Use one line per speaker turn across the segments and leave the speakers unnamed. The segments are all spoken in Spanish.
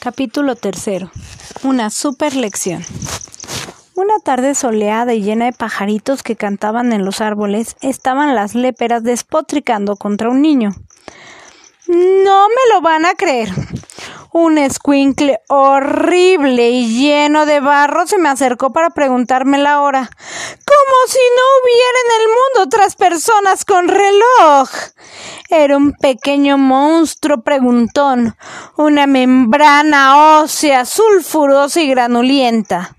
Capítulo tercero. Una super lección. Una tarde soleada y llena de pajaritos que cantaban en los árboles, estaban las léperas despotricando contra un niño. No me lo van a creer. Un escuincle horrible y lleno de barro se me acercó para preguntarme la hora. Como si no hubiera en el otras personas con reloj. Era un pequeño monstruo preguntón, una membrana ósea sulfurosa y granulienta.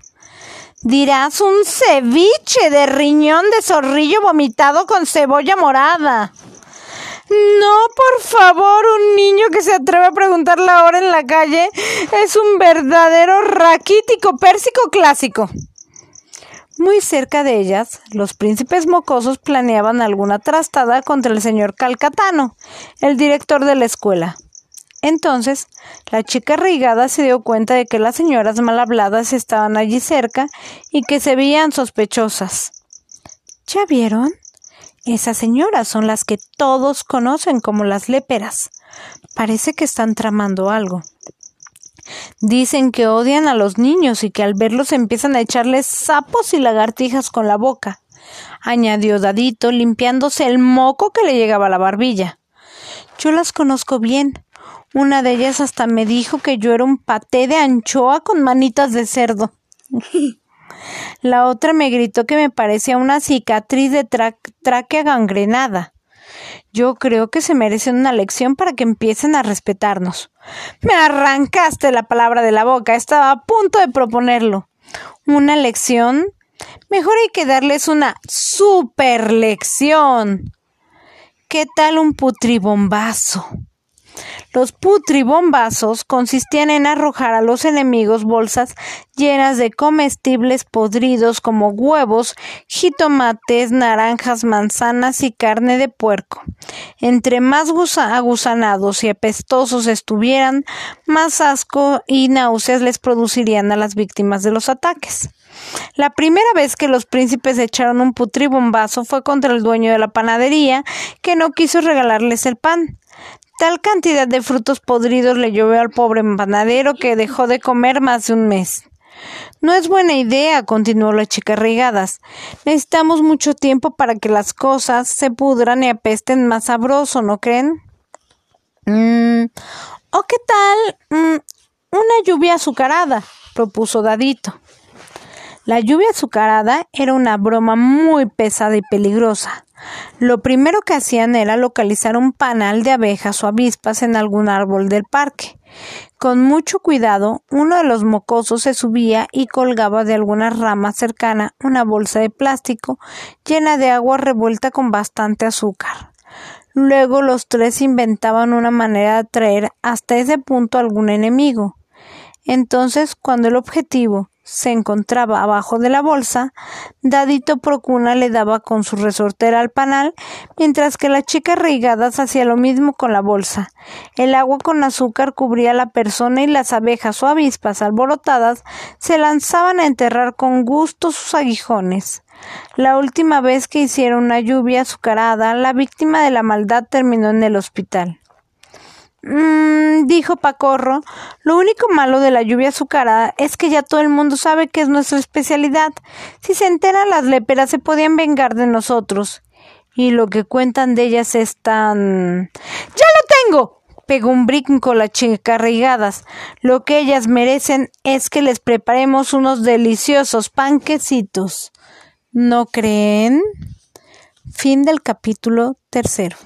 Dirás un ceviche de riñón de zorrillo vomitado con cebolla morada. No, por favor, un niño que se atreve a preguntar la hora en la calle es un verdadero raquítico pérsico clásico. Muy cerca de ellas, los príncipes mocosos planeaban alguna trastada contra el señor Calcatano, el director de la escuela. Entonces, la chica rigada se dio cuenta de que las señoras mal habladas estaban allí cerca y que se veían sospechosas. ¿Ya vieron? Esas señoras son las que todos conocen como las léperas. Parece que están tramando algo. Dicen que odian a los niños y que al verlos empiezan a echarles sapos y lagartijas con la boca, añadió Dadito, limpiándose el moco que le llegaba a la barbilla. Yo las conozco bien. Una de ellas hasta me dijo que yo era un paté de anchoa con manitas de cerdo. la otra me gritó que me parecía una cicatriz de tráquea gangrenada. Yo creo que se merecen una lección para que empiecen a respetarnos. Me arrancaste la palabra de la boca. Estaba a punto de proponerlo. ¿Una lección? Mejor hay que darles una super lección. ¿Qué tal un putribombazo? Los putribombazos consistían en arrojar a los enemigos bolsas llenas de comestibles podridos como huevos, jitomates, naranjas, manzanas y carne de puerco. Entre más agusanados y apestosos estuvieran, más asco y náuseas les producirían a las víctimas de los ataques. La primera vez que los príncipes echaron un putribombazo fue contra el dueño de la panadería, que no quiso regalarles el pan. Tal cantidad de frutos podridos le llovió al pobre panadero que dejó de comer más de un mes. No es buena idea, continuó la chica Rigadas. Necesitamos mucho tiempo para que las cosas se pudran y apesten más sabroso, ¿no creen? Mm, ¿O qué tal mm, una lluvia azucarada? propuso Dadito. La lluvia azucarada era una broma muy pesada y peligrosa. Lo primero que hacían era localizar un panal de abejas o avispas en algún árbol del parque. Con mucho cuidado, uno de los mocosos se subía y colgaba de alguna rama cercana una bolsa de plástico llena de agua revuelta con bastante azúcar. Luego los tres inventaban una manera de atraer hasta ese punto algún enemigo. Entonces, cuando el objetivo se encontraba abajo de la bolsa, Dadito Procuna le daba con su resortera al panal, mientras que la chica Reigadas hacía lo mismo con la bolsa. El agua con azúcar cubría a la persona y las abejas o avispas alborotadas se lanzaban a enterrar con gusto sus aguijones. La última vez que hicieron una lluvia azucarada, la víctima de la maldad terminó en el hospital. Mmm, dijo Pacorro, lo único malo de la lluvia azucarada es que ya todo el mundo sabe que es nuestra especialidad. Si se enteran las léperas se podían vengar de nosotros. Y lo que cuentan de ellas es tan... ¡Ya lo tengo! pegó un brinco la chica Rigadas. Lo que ellas merecen es que les preparemos unos deliciosos panquecitos. ¿No creen? Fin del capítulo tercero.